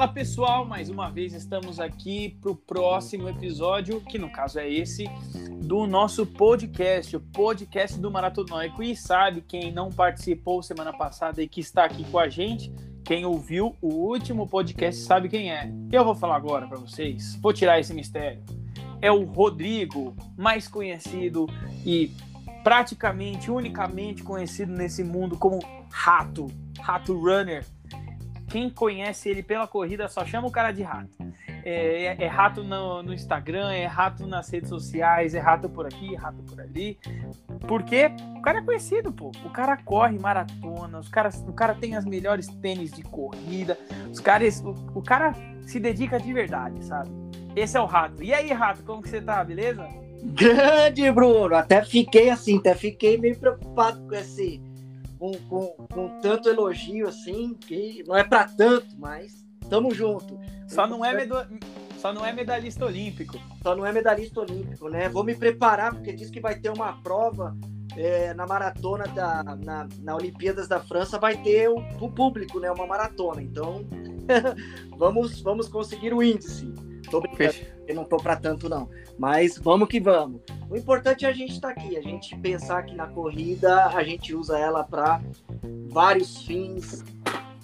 Fala pessoal, mais uma vez estamos aqui para o próximo episódio, que no caso é esse, do nosso podcast, o podcast do Maratonóico. E sabe quem não participou semana passada e que está aqui com a gente? Quem ouviu o último podcast sabe quem é. Eu vou falar agora para vocês, vou tirar esse mistério. É o Rodrigo, mais conhecido e praticamente, unicamente conhecido nesse mundo como Rato, Rato Runner quem conhece ele pela corrida só chama o cara de rato. É, é, é rato no, no, Instagram, é rato nas redes sociais, é rato por aqui, rato por ali. Porque o cara é conhecido, pô. O cara corre maratona, os o cara tem as melhores tênis de corrida, os caras, o, o cara se dedica de verdade, sabe? Esse é o rato. E aí, rato, como que você tá, beleza? Grande, Bruno! Até fiquei assim, até fiquei meio preocupado com esse com, com, com tanto elogio assim, que não é para tanto, mas tamo junto. Só não é medo... Só não é medalhista olímpico. Só não é medalhista olímpico, né? Vou me preparar, porque diz que vai ter uma prova é, na maratona da na, na Olimpíadas da França, vai ter o, o público, né? Uma maratona. Então, vamos, vamos conseguir o índice. Tô brincando, eu não tô para tanto, não. Mas vamos que vamos. O importante é a gente estar tá aqui, a gente pensar que na corrida a gente usa ela para vários fins,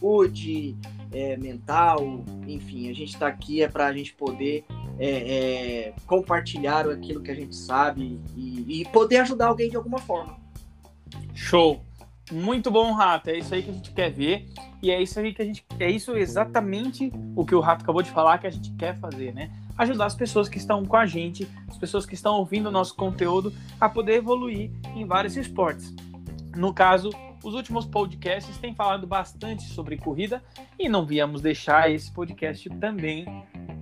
saúde, é, mental, enfim, a gente está aqui é para a gente poder é, é, compartilhar aquilo que a gente sabe e, e poder ajudar alguém de alguma forma. Show! Muito bom, Rato. É isso aí que a gente quer ver. E é isso aí que a gente. É isso exatamente o que o Rato acabou de falar que a gente quer fazer, né? Ajudar as pessoas que estão com a gente, as pessoas que estão ouvindo o nosso conteúdo, a poder evoluir em vários esportes. No caso, os últimos podcasts têm falado bastante sobre corrida e não viemos deixar esse podcast também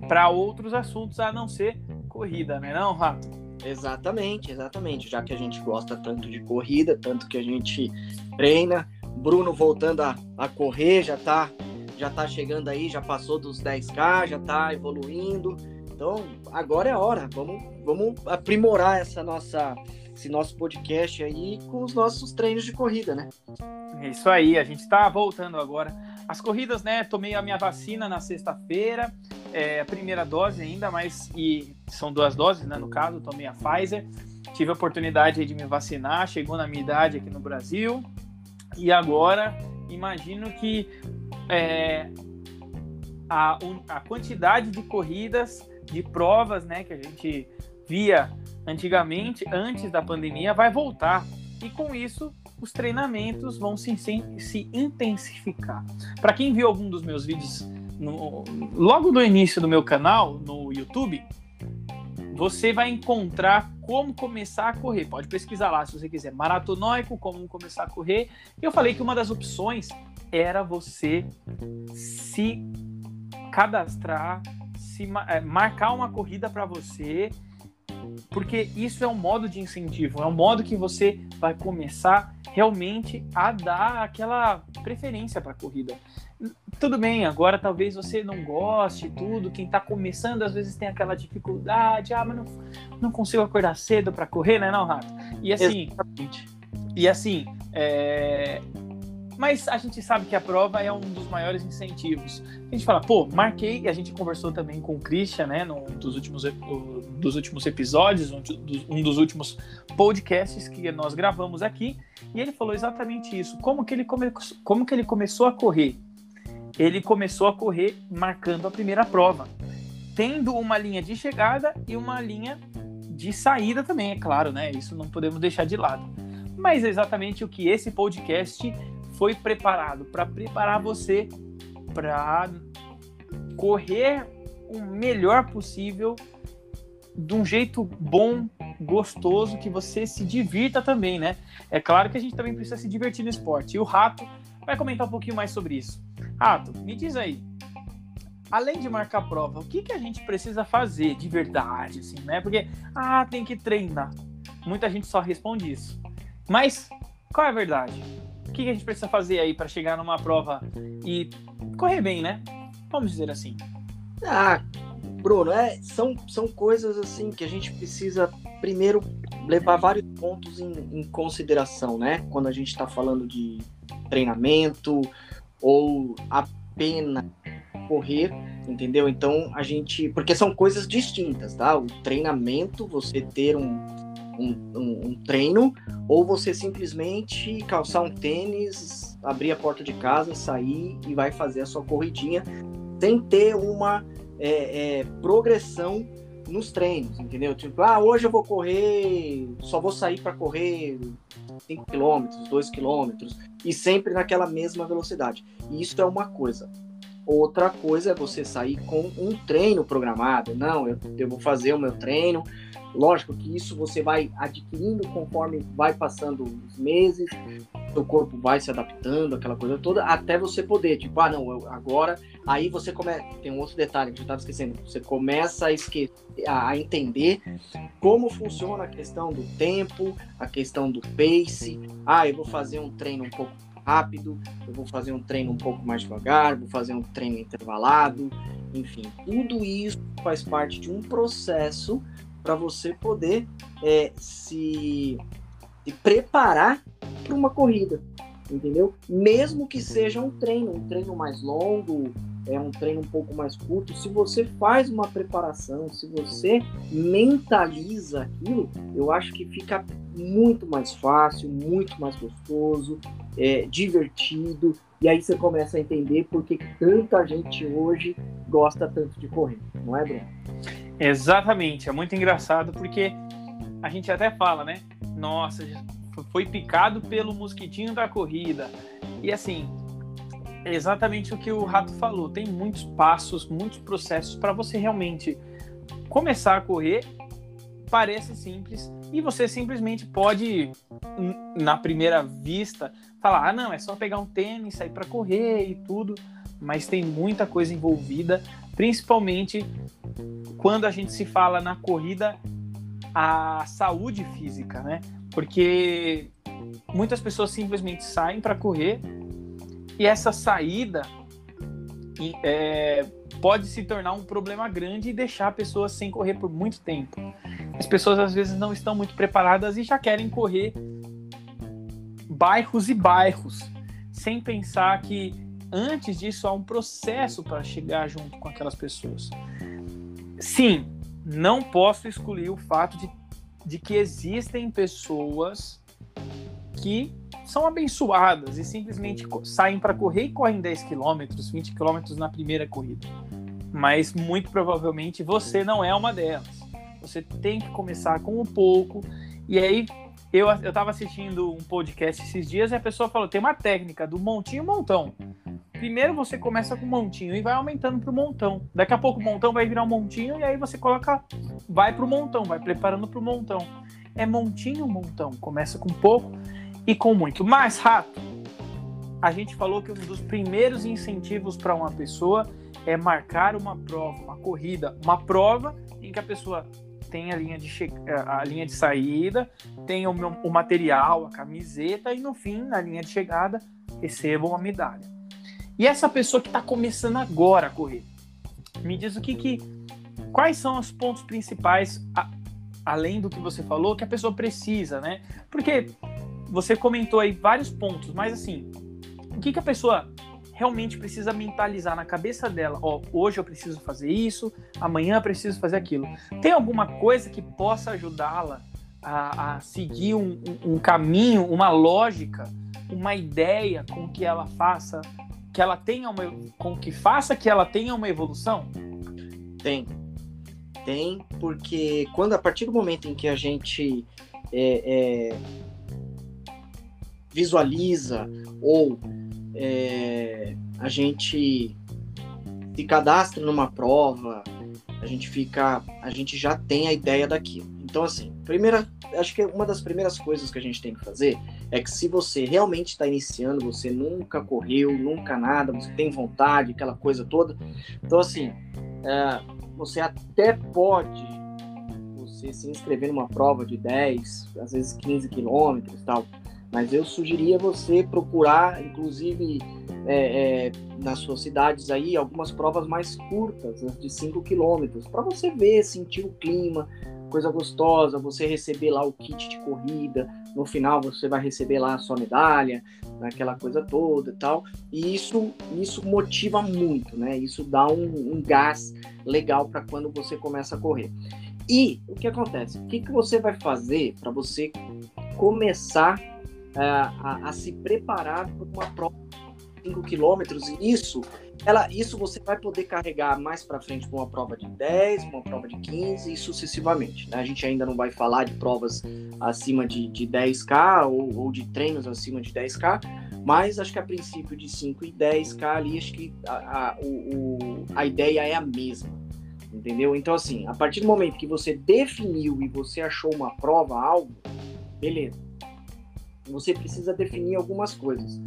para outros assuntos a não ser corrida, né, não, Rato? Exatamente, exatamente. Já que a gente gosta tanto de corrida, tanto que a gente treina. Bruno voltando a, a correr, já tá, já tá chegando aí, já passou dos 10K, já tá evoluindo. Então, agora é a hora. Vamos, vamos aprimorar essa nossa, esse nosso podcast aí com os nossos treinos de corrida, né? É isso aí, a gente está voltando agora. As corridas, né? Tomei a minha vacina na sexta-feira, é, a primeira dose ainda, mas e são duas doses, né? No caso, tomei a Pfizer. Tive a oportunidade de me vacinar, chegou na minha idade aqui no Brasil. E agora, imagino que é, a, a quantidade de corridas, de provas, né, que a gente via antigamente, antes da pandemia, vai voltar. E com isso, os treinamentos vão se, se intensificar. Para quem viu algum dos meus vídeos no, logo no início do meu canal no YouTube, você vai encontrar como começar a correr. Pode pesquisar lá se você quiser. Maratonóico, como começar a correr. Eu falei que uma das opções era você se cadastrar, se é, marcar uma corrida para você, porque isso é um modo de incentivo, é um modo que você vai começar realmente a dar aquela preferência para a corrida tudo bem, agora talvez você não goste tudo, quem está começando às vezes tem aquela dificuldade, ah, mas não, não consigo acordar cedo para correr, né, não, Rato? E assim, Exatamente. e assim, é... mas a gente sabe que a prova é um dos maiores incentivos. A gente fala, pô, marquei, e a gente conversou também com o Christian, né, num dos últimos, dos últimos episódios, um dos, um dos últimos podcasts que nós gravamos aqui, e ele falou exatamente isso, como que ele, come, como que ele começou a correr, ele começou a correr marcando a primeira prova, tendo uma linha de chegada e uma linha de saída também, é claro, né? Isso não podemos deixar de lado. Mas é exatamente o que esse podcast foi preparado para preparar você para correr o melhor possível de um jeito bom, gostoso, que você se divirta também, né? É claro que a gente também precisa se divertir no esporte. E o Rato vai comentar um pouquinho mais sobre isso. Rato, me diz aí, além de marcar prova, o que, que a gente precisa fazer de verdade, assim, né? Porque, ah, tem que treinar. Muita gente só responde isso. Mas, qual é a verdade? O que, que a gente precisa fazer aí para chegar numa prova e correr bem, né? Vamos dizer assim. Ah, Bruno, é, são, são coisas assim que a gente precisa primeiro levar vários pontos em, em consideração, né? Quando a gente está falando de treinamento ou apenas correr, entendeu? Então a gente. Porque são coisas distintas, tá? O treinamento, você ter um, um, um, um treino, ou você simplesmente calçar um tênis, abrir a porta de casa, sair e vai fazer a sua corridinha sem ter uma é, é, progressão nos treinos, entendeu? Tipo, ah, hoje eu vou correr, só vou sair para correr 5 km, 2 km, e sempre naquela mesma velocidade. E isso é uma coisa. Outra coisa é você sair com um treino programado. Não, eu, eu vou fazer o meu treino. Lógico que isso você vai adquirindo conforme vai passando os meses, seu corpo vai se adaptando, aquela coisa toda, até você poder, tipo, ah, não, agora. Aí você começa. Tem um outro detalhe que eu estava esquecendo. Você começa a, esque... a entender como funciona a questão do tempo, a questão do pace. Ah, eu vou fazer um treino um pouco rápido, eu vou fazer um treino um pouco mais devagar, vou fazer um treino intervalado, enfim, tudo isso faz parte de um processo para você poder é, se, se preparar para uma corrida, entendeu? Mesmo que seja um treino, um treino mais longo, é um treino um pouco mais curto, se você faz uma preparação, se você mentaliza aquilo, eu acho que fica muito mais fácil, muito mais gostoso, é, divertido, e aí você começa a entender por que tanta gente hoje gosta tanto de correr, não é, Bruno? Exatamente, é muito engraçado porque a gente até fala, né? Nossa, foi picado pelo mosquitinho da corrida. E assim, é exatamente o que o Rato falou. Tem muitos passos, muitos processos para você realmente começar a correr. Parece simples e você simplesmente pode, na primeira vista, falar: ah, não, é só pegar um tênis, sair para correr e tudo. Mas tem muita coisa envolvida, principalmente quando a gente se fala na corrida a saúde física, né? Porque muitas pessoas simplesmente saem para correr e essa saída é, pode se tornar um problema grande e deixar a pessoa sem correr por muito tempo. As pessoas às vezes não estão muito preparadas e já querem correr bairros e bairros, sem pensar que antes disso há um processo para chegar junto com aquelas pessoas. Sim, não posso excluir o fato de, de que existem pessoas que são abençoadas e simplesmente saem para correr e correm 10 km, 20 km na primeira corrida. Mas muito provavelmente você não é uma delas. Você tem que começar com um pouco. E aí, eu, eu tava assistindo um podcast esses dias e a pessoa falou: tem uma técnica do montinho montão. Primeiro você começa com montinho e vai aumentando pro montão. Daqui a pouco o montão vai virar um montinho e aí você coloca, vai pro montão, vai preparando pro montão. É montinho, montão. Começa com pouco e com muito. Mais rato, a gente falou que um dos primeiros incentivos para uma pessoa é marcar uma prova, uma corrida, uma prova em que a pessoa tem a linha de, che... a linha de saída, tem o, material, a camiseta e no fim, na linha de chegada, receba uma medalha. E essa pessoa que está começando agora a correr, me diz o que, que quais são os pontos principais, a, além do que você falou, que a pessoa precisa, né? Porque você comentou aí vários pontos, mas assim, o que, que a pessoa realmente precisa mentalizar na cabeça dela? Ó, hoje eu preciso fazer isso, amanhã eu preciso fazer aquilo. Tem alguma coisa que possa ajudá-la a, a, seguir um, um, caminho, uma lógica, uma ideia com que ela faça, que ela tenha uma, com que faça que ela tenha uma evolução? Tem, tem, porque quando a partir do momento em que a gente é, é visualiza ou é, a gente se cadastra numa prova, a gente fica, a gente já tem a ideia daquilo. Então, assim, primeira, acho que uma das primeiras coisas que a gente tem que fazer é que se você realmente está iniciando, você nunca correu, nunca nada, você tem vontade, aquela coisa toda. Então, assim, é, você até pode você se inscrever numa prova de 10, às vezes 15 quilômetros tal. Mas eu sugeria você procurar, inclusive é, é, nas suas cidades aí, algumas provas mais curtas, de 5 quilômetros, para você ver, sentir o clima, coisa gostosa, você receber lá o kit de corrida, no final você vai receber lá a sua medalha, aquela coisa toda e tal. E isso, isso motiva muito, né? Isso dá um, um gás legal para quando você começa a correr. E o que acontece? O que, que você vai fazer para você começar a, a, se preparar para uma prova de 5 quilômetros? E isso ela, isso você vai poder carregar mais para frente com uma prova de 10, uma prova de 15 e sucessivamente. Né? A gente ainda não vai falar de provas acima de, de 10K ou, ou, de treinos acima de 10K, mas acho que a princípio de 5 e 10K ali, acho que a, a, o, a ideia é a mesma. Entendeu? Então, assim, a partir do momento que você definiu e você achou uma prova, algo, beleza. Você precisa definir algumas coisas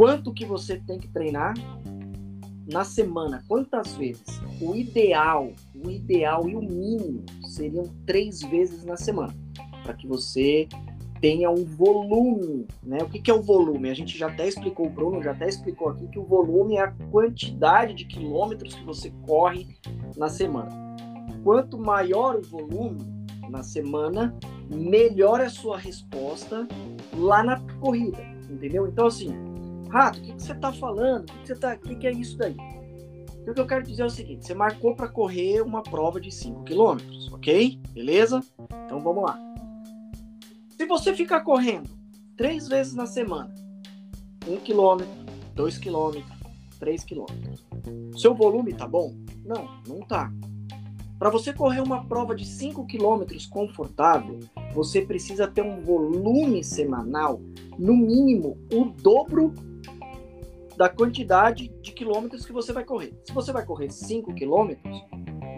quanto que você tem que treinar na semana, quantas vezes? O ideal, o ideal e o mínimo seriam três vezes na semana, para que você tenha um volume, né? O que, que é o volume? A gente já até explicou, o Bruno já até explicou aqui que o volume é a quantidade de quilômetros que você corre na semana. Quanto maior o volume na semana, melhor é a sua resposta lá na corrida, entendeu? Então assim, Rato, o que, que você está falando? O que, que, você tá, que, que é isso daí? o que eu quero dizer é o seguinte: você marcou para correr uma prova de 5 km, ok? Beleza? Então vamos lá. Se você ficar correndo três vezes na semana, 1 km, 2 km, 3 km, seu volume tá bom? Não, não tá. Para você correr uma prova de 5 km confortável, você precisa ter um volume semanal, no mínimo o dobro da quantidade de quilômetros que você vai correr. Se você vai correr 5 quilômetros,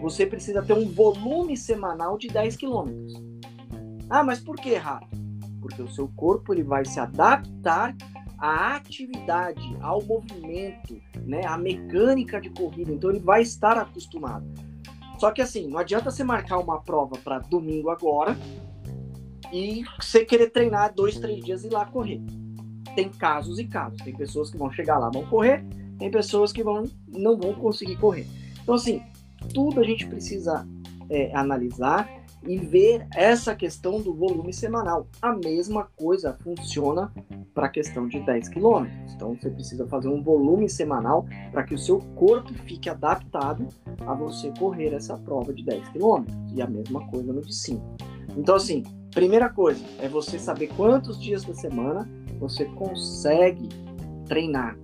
você precisa ter um volume semanal de 10 quilômetros. Ah, mas por que, Rato? Porque o seu corpo ele vai se adaptar à atividade, ao movimento, né, à mecânica de corrida. Então ele vai estar acostumado. Só que assim, não adianta você marcar uma prova para domingo agora e você querer treinar dois, três dias e ir lá correr tem casos e casos. Tem pessoas que vão chegar lá, vão correr, tem pessoas que vão, não vão conseguir correr. Então, assim, tudo a gente precisa é, analisar e ver essa questão do volume semanal. A mesma coisa funciona para a questão de 10 quilômetros. Então, você precisa fazer um volume semanal para que o seu corpo fique adaptado a você correr essa prova de 10 quilômetros. E a mesma coisa no de 5. Então, assim, primeira coisa é você saber quantos dias da semana você consegue treinar.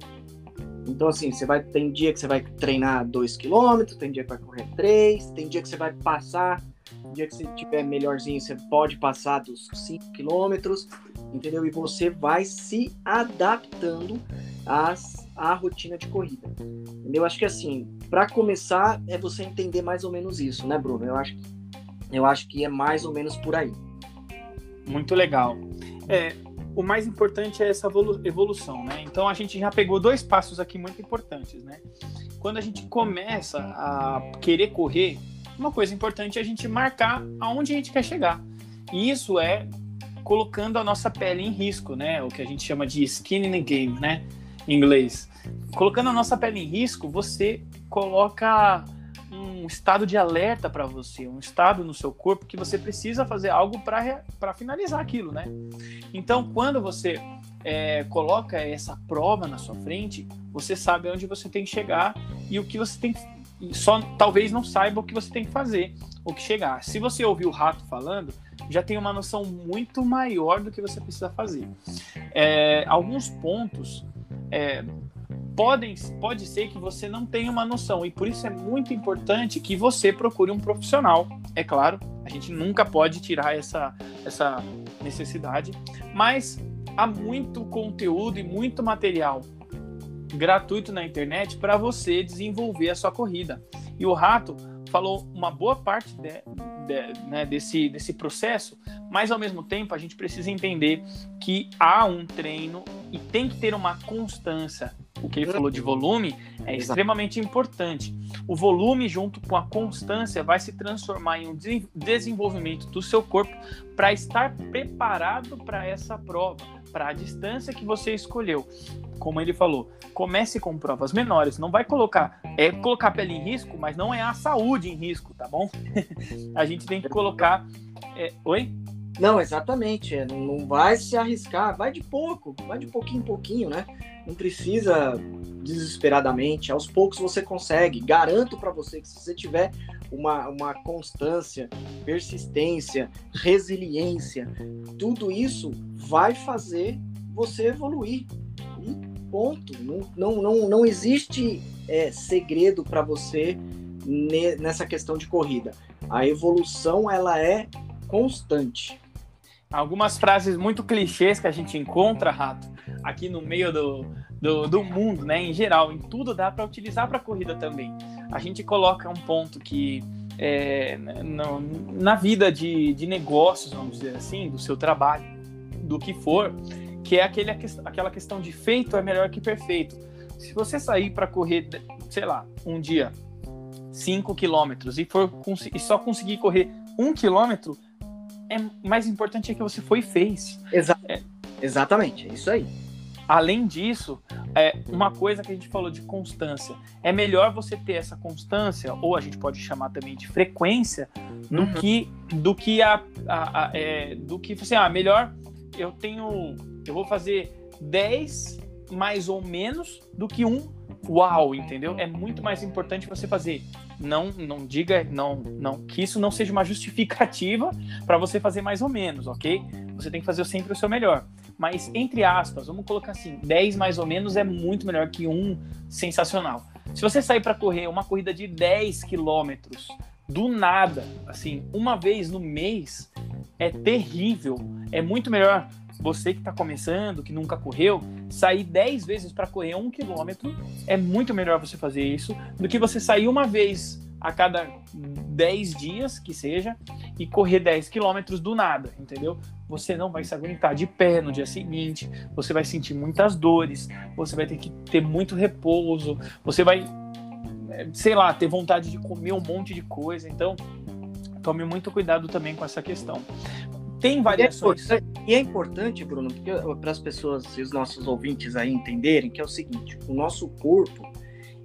Então, assim, você vai. Tem dia que você vai treinar 2 km, tem dia que vai correr 3, tem dia que você vai passar. Tem dia que você tiver melhorzinho, você pode passar dos 5 km, entendeu? E você vai se adaptando às, à rotina de corrida. Entendeu? Acho que assim, para começar, é você entender mais ou menos isso, né, Bruno? Eu acho, eu acho que é mais ou menos por aí. Muito legal. É, o mais importante é essa evolução, né? Então a gente já pegou dois passos aqui muito importantes, né? Quando a gente começa a querer correr, uma coisa importante é a gente marcar aonde a gente quer chegar. E isso é colocando a nossa pele em risco, né? O que a gente chama de skin in the game, né? Em inglês. Colocando a nossa pele em risco, você coloca estado de alerta para você, um estado no seu corpo que você precisa fazer algo para finalizar aquilo, né? Então, quando você é, coloca essa prova na sua frente, você sabe onde você tem que chegar e o que você tem que, só talvez não saiba o que você tem que fazer, o que chegar. Se você ouvir o rato falando, já tem uma noção muito maior do que você precisa fazer. É, alguns pontos é, podem, pode ser que você não tenha uma noção e por isso é muito importante que você procure um profissional. É claro, a gente nunca pode tirar essa, essa necessidade, mas há muito conteúdo e muito material gratuito na internet para você desenvolver a sua corrida. E o Rato falou uma boa parte de, de, né, desse, desse processo, mas ao mesmo tempo a gente precisa entender que há um treino e tem que ter uma constância o que ele falou de volume é extremamente importante. O volume, junto com a constância, vai se transformar em um desenvolvimento do seu corpo para estar preparado para essa prova, para a distância que você escolheu. Como ele falou, comece com provas menores. Não vai colocar, é colocar a pele em risco, mas não é a saúde em risco, tá bom? a gente tem que colocar. É, oi? Não, exatamente. É, não, vai se arriscar, vai de pouco, vai de pouquinho em pouquinho, né? Não precisa desesperadamente. Aos poucos você consegue. Garanto para você que se você tiver uma, uma constância, persistência, resiliência, tudo isso vai fazer você evoluir. E ponto. Não, não, não, não existe é, segredo para você nessa questão de corrida. A evolução ela é constante algumas frases muito clichês que a gente encontra, Rato, aqui no meio do, do, do mundo, né? Em geral, em tudo dá para utilizar para corrida também. A gente coloca um ponto que é, no, na vida de, de negócios, vamos dizer assim, do seu trabalho, do que for, que é aquele, aquela questão de feito é melhor que perfeito. Se você sair para correr, sei lá, um dia 5 quilômetros e, for, e só conseguir correr um quilômetro, é mais importante é que você foi e fez. Exa é. Exatamente, é isso aí. Além disso, é uma coisa que a gente falou de constância. É melhor você ter essa constância, ou a gente pode chamar também de frequência, do uhum. que do que a, a, a é, do que assim, ah, melhor eu tenho eu vou fazer 10 mais ou menos do que um uau, entendeu? É muito mais importante você fazer. Não, não diga, não, não, que isso não seja uma justificativa para você fazer mais ou menos, ok? Você tem que fazer sempre o seu melhor. Mas, entre aspas, vamos colocar assim: 10 mais ou menos é muito melhor que um sensacional. Se você sair para correr uma corrida de 10 quilômetros do nada, assim, uma vez no mês, é terrível. É muito melhor você que está começando, que nunca correu, sair 10 vezes para correr um quilômetro, é muito melhor você fazer isso do que você sair uma vez a cada 10 dias, que seja, e correr 10 quilômetros do nada, entendeu? Você não vai se aguentar de pé no dia seguinte, você vai sentir muitas dores, você vai ter que ter muito repouso, você vai, sei lá, ter vontade de comer um monte de coisa. Então, tome muito cuidado também com essa questão. Tem variações. E é importante, Bruno, para as pessoas e os nossos ouvintes aí entenderem que é o seguinte: o nosso corpo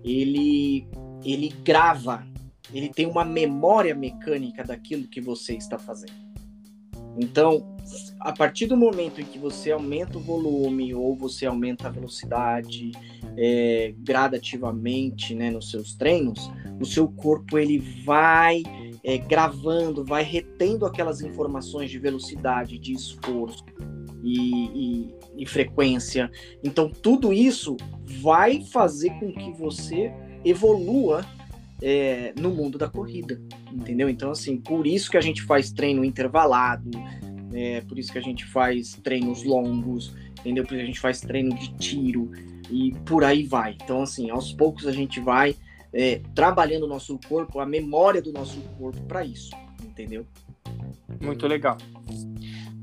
ele ele grava, ele tem uma memória mecânica daquilo que você está fazendo. Então, a partir do momento em que você aumenta o volume ou você aumenta a velocidade é, gradativamente né, nos seus treinos, o seu corpo ele vai é, gravando, vai retendo aquelas informações de velocidade, de esforço e, e, e frequência. Então, tudo isso vai fazer com que você evolua é, no mundo da corrida, entendeu? Então, assim, por isso que a gente faz treino intervalado, é, por isso que a gente faz treinos longos, entendeu? Por isso que a gente faz treino de tiro e por aí vai. Então, assim, aos poucos a gente vai é, trabalhando o nosso corpo, a memória do nosso corpo para isso, entendeu? Muito legal.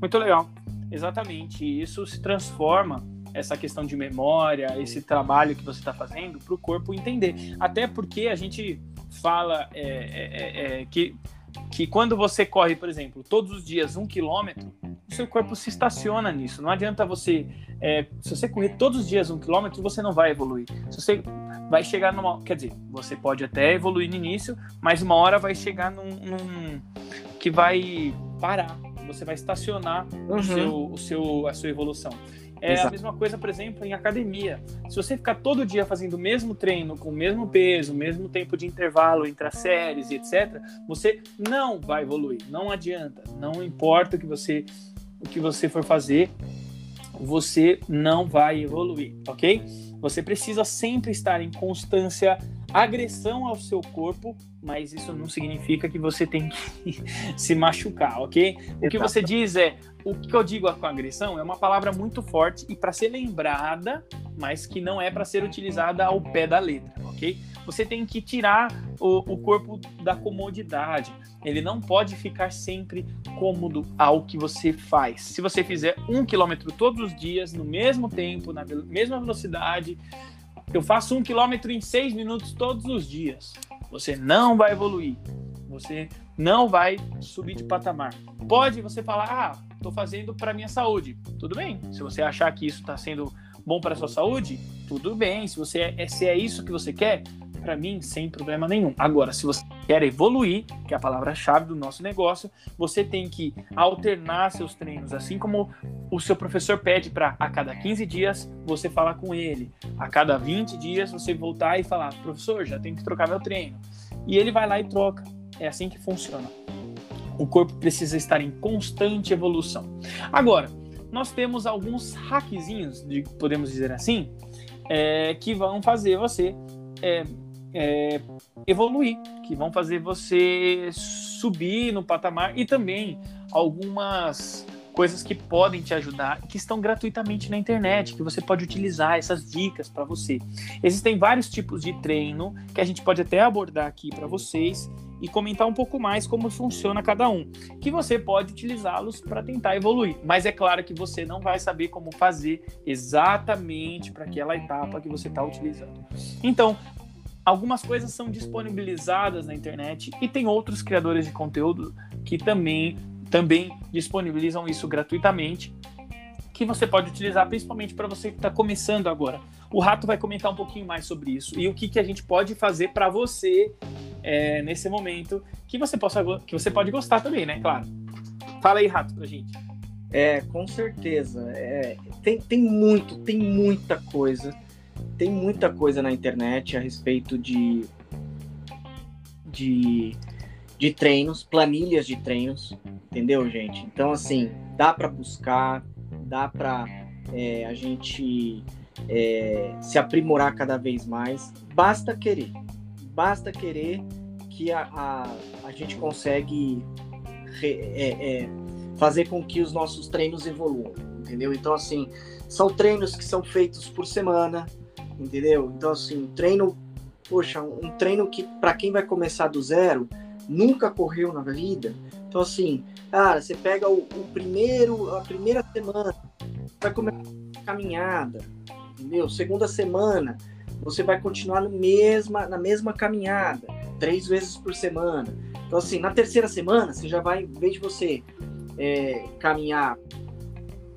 Muito legal. Exatamente. Isso se transforma essa questão de memória, esse trabalho que você está fazendo para o corpo entender. Até porque a gente fala é, é, é, é, que, que quando você corre, por exemplo, todos os dias um quilômetro, o seu corpo se estaciona nisso. Não adianta você. É, se você correr todos os dias um quilômetro, você não vai evoluir. Se você vai chegar numa. Quer dizer, você pode até evoluir no início, mas uma hora vai chegar num. num que vai parar. Você vai estacionar uhum. o seu, o seu, a sua evolução. É Exato. a mesma coisa, por exemplo, em academia. Se você ficar todo dia fazendo o mesmo treino, com o mesmo peso, o mesmo tempo de intervalo entre as séries e etc., você não vai evoluir. Não adianta. Não importa o que você, o que você for fazer, você não vai evoluir, ok? Você precisa sempre estar em constância agressão ao seu corpo, mas isso não significa que você tem que se machucar, ok? O que você diz é, o que eu digo com agressão é uma palavra muito forte e para ser lembrada, mas que não é para ser utilizada ao pé da letra, ok? Você tem que tirar o, o corpo da comodidade. Ele não pode ficar sempre cômodo ao que você faz. Se você fizer um quilômetro todos os dias, no mesmo tempo, na mesma velocidade, eu faço um quilômetro em seis minutos todos os dias. Você não vai evoluir. Você não vai subir de patamar. Pode você falar, ah, estou fazendo para minha saúde. Tudo bem. Se você achar que isso está sendo bom para sua saúde, tudo bem. Se você é, se é isso que você quer, para mim, sem problema nenhum. Agora, se você quer evoluir, que é a palavra-chave do nosso negócio, você tem que alternar seus treinos, assim como o seu professor pede para a cada 15 dias você falar com ele, a cada 20 dias você voltar e falar, professor, já tenho que trocar meu treino. E ele vai lá e troca. É assim que funciona. O corpo precisa estar em constante evolução. Agora, nós temos alguns hackzinhos, podemos dizer assim, é, que vão fazer você é, é, evoluir, que vão fazer você subir no patamar e também algumas coisas que podem te ajudar, que estão gratuitamente na internet, que você pode utilizar essas dicas para você. Existem vários tipos de treino que a gente pode até abordar aqui para vocês e comentar um pouco mais como funciona cada um, que você pode utilizá-los para tentar evoluir. Mas é claro que você não vai saber como fazer exatamente para aquela etapa que você está utilizando. Então, Algumas coisas são disponibilizadas na internet e tem outros criadores de conteúdo que também, também disponibilizam isso gratuitamente, que você pode utilizar principalmente para você que está começando agora. O Rato vai comentar um pouquinho mais sobre isso e o que, que a gente pode fazer para você é, nesse momento que você possa que você pode gostar também, né? Claro. Fala aí, Rato, pra gente. É, com certeza. É, tem, tem muito, tem muita coisa tem muita coisa na internet a respeito de, de, de treinos, planilhas de treinos, entendeu, gente? Então, assim, dá para buscar, dá para é, a gente é, se aprimorar cada vez mais. Basta querer, basta querer que a, a, a gente consegue re, é, é, fazer com que os nossos treinos evoluam, entendeu? Então, assim, são treinos que são feitos por semana, entendeu? Então, assim, treino, poxa, um treino que para quem vai começar do zero, nunca correu na vida. Então, assim, cara, você pega o, o primeiro, a primeira semana, vai começar a caminhada, entendeu? Segunda semana, você vai continuar no mesma, na mesma caminhada, três vezes por semana. Então, assim, na terceira semana, você já vai, em vez de você é, caminhar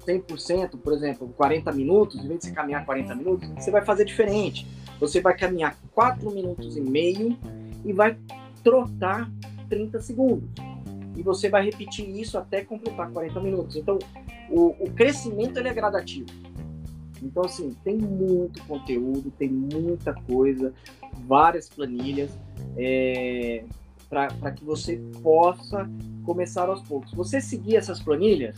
100%, por exemplo, 40 minutos, em vez de você caminhar 40 minutos, você vai fazer diferente. Você vai caminhar 4 minutos e meio e vai trotar 30 segundos. E você vai repetir isso até completar 40 minutos. Então, o, o crescimento ele é gradativo. Então, assim, tem muito conteúdo, tem muita coisa, várias planilhas é, para que você possa começar aos poucos. Você seguir essas planilhas,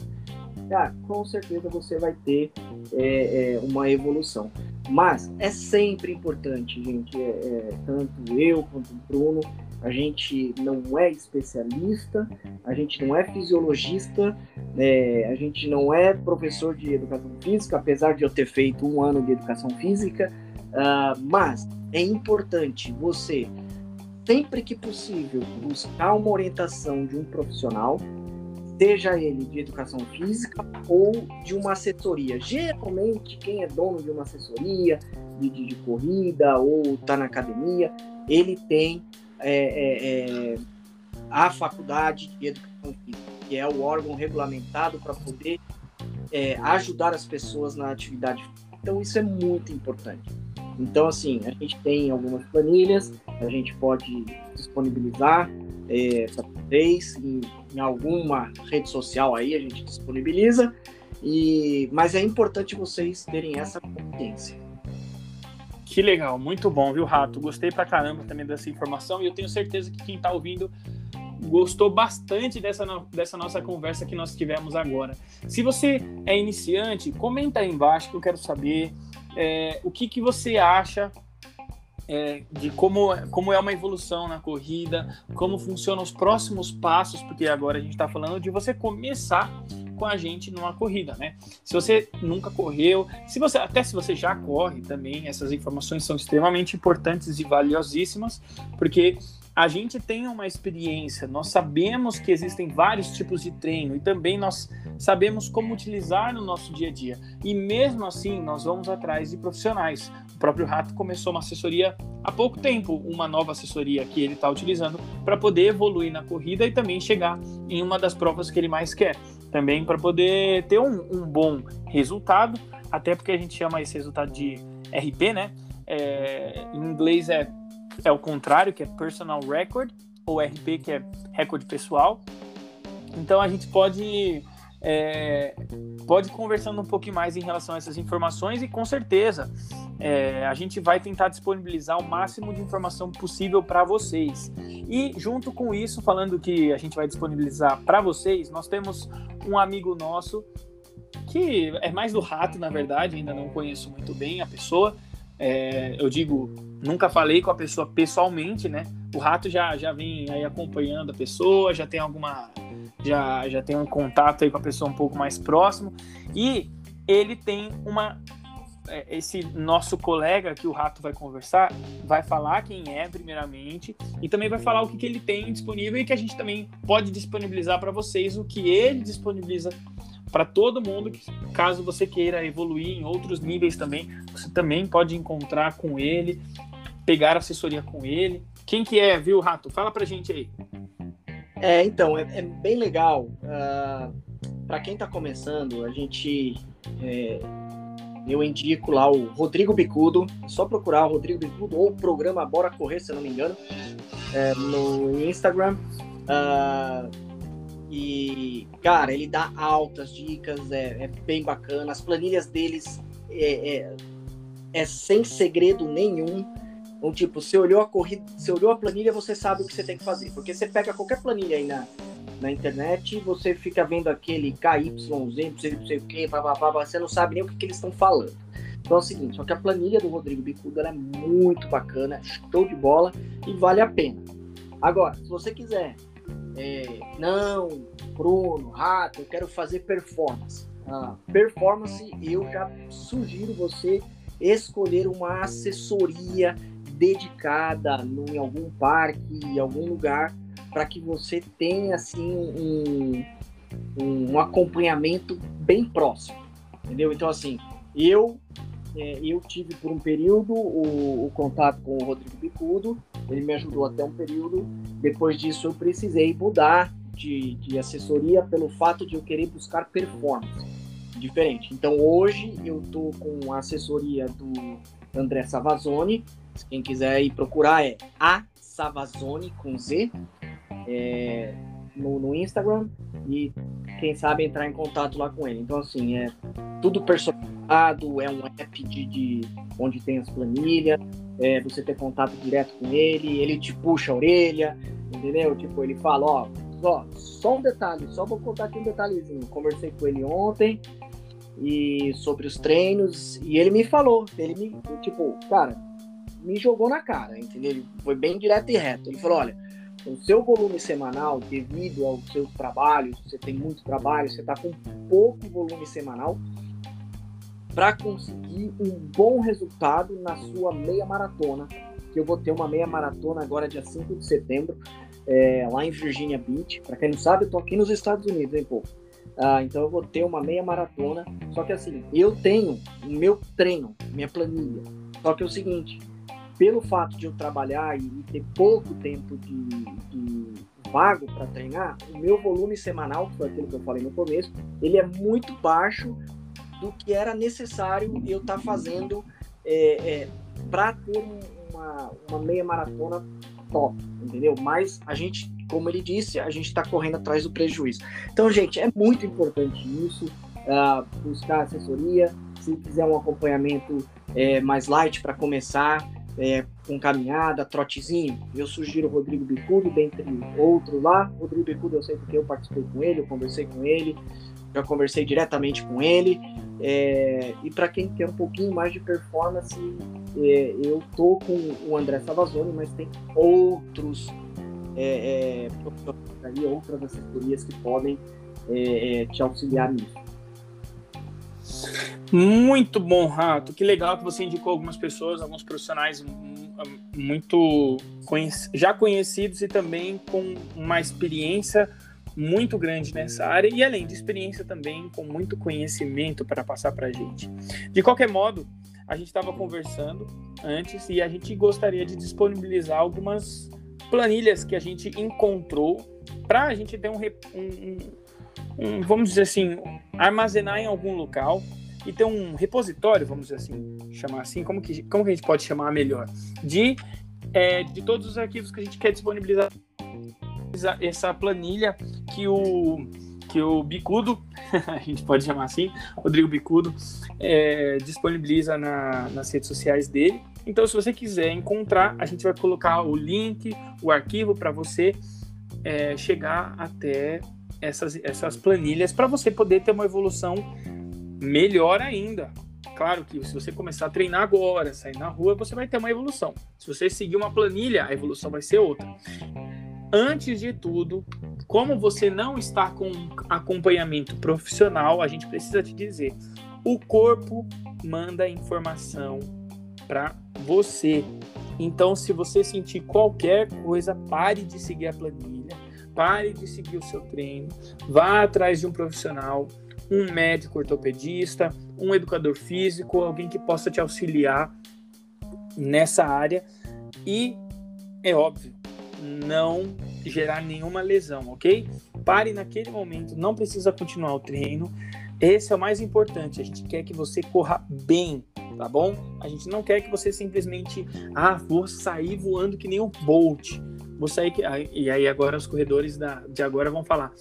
cara, com certeza você vai ter é, é, uma evolução. Mas é sempre importante, gente, é, é, tanto eu quanto o Bruno, a gente não é especialista, a gente não é fisiologista, é, a gente não é professor de educação física, apesar de eu ter feito um ano de educação física, uh, mas é importante você, sempre que possível, buscar uma orientação de um profissional, seja ele de educação física ou de uma assessoria. Geralmente, quem é dono de uma assessoria de, de, de corrida ou está na academia, ele tem é, é, é, a faculdade de educação física, que é o órgão regulamentado para poder é, ajudar as pessoas na atividade física. Então, isso é muito importante. Então, assim, a gente tem algumas planilhas, a gente pode disponibilizar é, vocês em, em, alguma rede social aí, a gente disponibiliza. E, mas é importante vocês terem essa consciência. Que legal, muito bom, viu, Rato? Gostei pra caramba também dessa informação e eu tenho certeza que quem tá ouvindo gostou bastante dessa, dessa nossa conversa que nós tivemos agora. Se você é iniciante, comenta aí embaixo que eu quero saber é, o que, que você acha é, de como, como é uma evolução na corrida, como funcionam os próximos passos, porque agora a gente está falando de você começar com a gente numa corrida, né? Se você nunca correu, se você até se você já corre também, essas informações são extremamente importantes e valiosíssimas, porque a gente tem uma experiência, nós sabemos que existem vários tipos de treino e também nós sabemos como utilizar no nosso dia a dia. E mesmo assim, nós vamos atrás de profissionais. O próprio Rato começou uma assessoria há pouco tempo, uma nova assessoria que ele está utilizando para poder evoluir na corrida e também chegar em uma das provas que ele mais quer. Também para poder ter um, um, bom resultado, até porque a gente chama esse resultado de RP, né? É, em inglês é, é o contrário, que é Personal Record, ou RP, que é recorde pessoal. Então a gente pode é, pode ir conversando um pouquinho mais em relação a essas informações e com certeza é, a gente vai tentar disponibilizar o máximo de informação possível para vocês. E junto com isso, falando que a gente vai disponibilizar para vocês, nós temos um amigo nosso que é mais do rato, na verdade, ainda não conheço muito bem a pessoa. É, eu digo, nunca falei com a pessoa pessoalmente, né? O rato já, já vem aí acompanhando a pessoa, já tem alguma. Já, já tem um contato aí com a pessoa um pouco mais próximo. E ele tem uma é, esse nosso colega que o Rato vai conversar vai falar quem é, primeiramente, e também vai falar o que, que ele tem disponível e que a gente também pode disponibilizar para vocês o que ele disponibiliza para todo mundo. Caso você queira evoluir em outros níveis também, você também pode encontrar com ele, pegar assessoria com ele. Quem que é, viu, Rato? Fala pra gente aí. É, então, é, é bem legal. Uh, ah, para quem está começando, a gente é, eu indico lá o Rodrigo Bicudo. Só procurar o Rodrigo Bicudo ou o programa Bora Correr, se eu não me engano, é, no Instagram. Uh, e, cara, ele dá altas dicas, é, é bem bacana. As planilhas deles é, é, é, sem segredo nenhum. Então, tipo, você olhou a corrida, você olhou a planilha, você sabe o que você tem que fazer. Porque você pega qualquer planilha aí na, na internet, você fica vendo aquele KYZ, não sei o que, você não sabe nem o que, que eles estão falando. Então é o seguinte, só que a planilha do Rodrigo Bicudo é muito bacana, show de bola e vale a pena. Agora, se você quiser, é, não, Bruno, Rato, eu quero fazer performance. Ah, performance, eu já sugiro você escolher uma assessoria dedicada em algum parque, em algum lugar para que você tenha assim um, um acompanhamento bem próximo, entendeu? Então assim, eu é, eu tive por um período o, o, contato com o Rodrigo Bicudo, ele me ajudou até um período. Depois disso, eu precisei mudar de, de assessoria pelo fato de eu querer buscar performance diferente. Então, hoje eu tô com a assessoria do André Savazone. Quem quiser ir procurar é a Savazone com Z é, no, no, Instagram e quem sabe entrar em contato lá com ele. Então, assim, é tudo personalizado, é um app de, de onde tem as planilhas, é, você ter contato direto com ele, ele te puxa a orelha, entendeu? Tipo, ele fala, ó, ó, só um detalhe, só vou contar aqui um detalhezinho. Conversei com ele ontem e sobre os treinos e ele me falou, ele me, tipo, cara, me jogou na cara, entendeu? Ele foi bem direto e reto. Ele falou, olha, o seu volume semanal, devido ao seu trabalho, você tem muito trabalho, você está com pouco volume semanal, para conseguir um bom resultado na sua meia maratona, que eu vou ter uma meia maratona agora dia 5 de setembro, é, lá em Virginia Beach. Para quem não sabe, eu tô aqui nos Estados Unidos, hein, pô? Ah, então eu vou ter uma meia maratona. Só que assim, eu tenho o meu treino, minha planilha. Só que é o seguinte, pelo fato de eu trabalhar e ter pouco tempo de, de vago para treinar, o meu volume semanal, que foi aquilo que eu falei no começo, ele é muito baixo do que era necessário eu estar tá fazendo é, é, para ter uma, uma meia maratona top, entendeu? Mas a gente, como ele disse, a gente está correndo atrás do prejuízo. Então, gente, é muito importante isso, uh, buscar assessoria, se quiser um acompanhamento é, mais light para começar, é, com caminhada, trotezinho, eu sugiro o Rodrigo Bicudo, dentre outros lá. Rodrigo Bicudo eu sei porque eu participei com ele, eu conversei com ele, já conversei diretamente com ele. É, e para quem quer um pouquinho mais de performance, é, eu tô com o André Savazone, mas tem outros é, é outras assessorias que podem é, te auxiliar nisso. Muito bom, Rato. Que legal que você indicou algumas pessoas, alguns profissionais muito já conhecidos e também com uma experiência muito grande nessa área e além de experiência também com muito conhecimento para passar para a gente. De qualquer modo, a gente estava conversando antes e a gente gostaria de disponibilizar algumas planilhas que a gente encontrou para a gente ter um, um, um, vamos dizer assim, armazenar em algum local e ter um repositório, vamos dizer assim, chamar assim, como que, como que a gente pode chamar melhor? De, é, de todos os arquivos que a gente quer disponibilizar essa planilha que o que o Bicudo, a gente pode chamar assim, Rodrigo Bicudo, é, disponibiliza na, nas redes sociais dele. Então, se você quiser encontrar, a gente vai colocar o link, o arquivo para você é, chegar até essas, essas planilhas para você poder ter uma evolução melhor ainda. Claro que se você começar a treinar agora, sair na rua, você vai ter uma evolução. Se você seguir uma planilha, a evolução vai ser outra. Antes de tudo, como você não está com acompanhamento profissional, a gente precisa te dizer: o corpo manda informação para você. Então, se você sentir qualquer coisa, pare de seguir a planilha, pare de seguir o seu treino, vá atrás de um profissional, um médico ortopedista, um educador físico, alguém que possa te auxiliar nessa área e é óbvio, não gerar nenhuma lesão, ok? Pare naquele momento, não precisa continuar o treino. Esse é o mais importante. A gente quer que você corra bem, tá bom? A gente não quer que você simplesmente, ah, vou sair voando que nem um Bolt. Vou sair que. E aí agora os corredores da, de agora vão falar.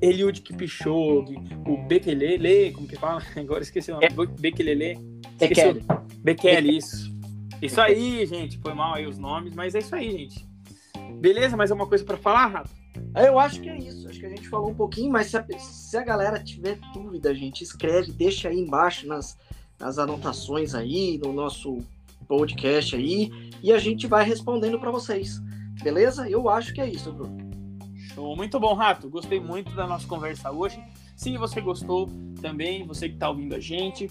Eliud Kipchoge, o Bekele, como que fala? Agora esqueci o nome. É. Bekele. Bekele. Bekele, isso. Isso aí, gente. Foi mal aí os nomes, mas é isso aí, gente. Beleza? Mais alguma coisa para falar, Rato? Eu acho que é isso. Acho que a gente falou um pouquinho, mas se a, se a galera tiver dúvida, gente, escreve, deixa aí embaixo nas, nas anotações aí, no nosso podcast aí, e a gente vai respondendo para vocês. Beleza? Eu acho que é isso, Bruno. Show. Muito bom, Rato. Gostei muito da nossa conversa hoje. Se você gostou também, você que está ouvindo a gente,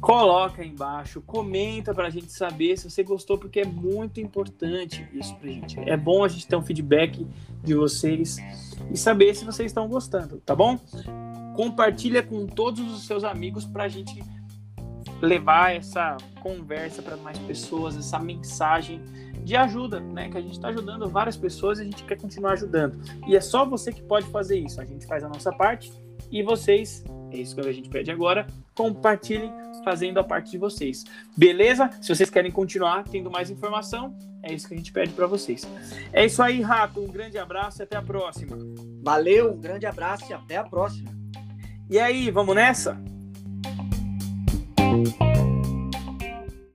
coloca aí embaixo, comenta para a gente saber se você gostou, porque é muito importante isso para a gente. É bom a gente ter um feedback de vocês e saber se vocês estão gostando, tá bom? Compartilha com todos os seus amigos para a gente levar essa conversa para mais pessoas, essa mensagem de ajuda, né? Que a gente está ajudando várias pessoas e a gente quer continuar ajudando. E é só você que pode fazer isso. A gente faz a nossa parte e vocês, é isso que a gente pede agora, compartilhem fazendo a parte de vocês. Beleza? Se vocês querem continuar tendo mais informação, é isso que a gente pede para vocês. É isso aí, Rato. Um grande abraço e até a próxima. Valeu, um grande abraço e até a próxima. E aí, vamos nessa?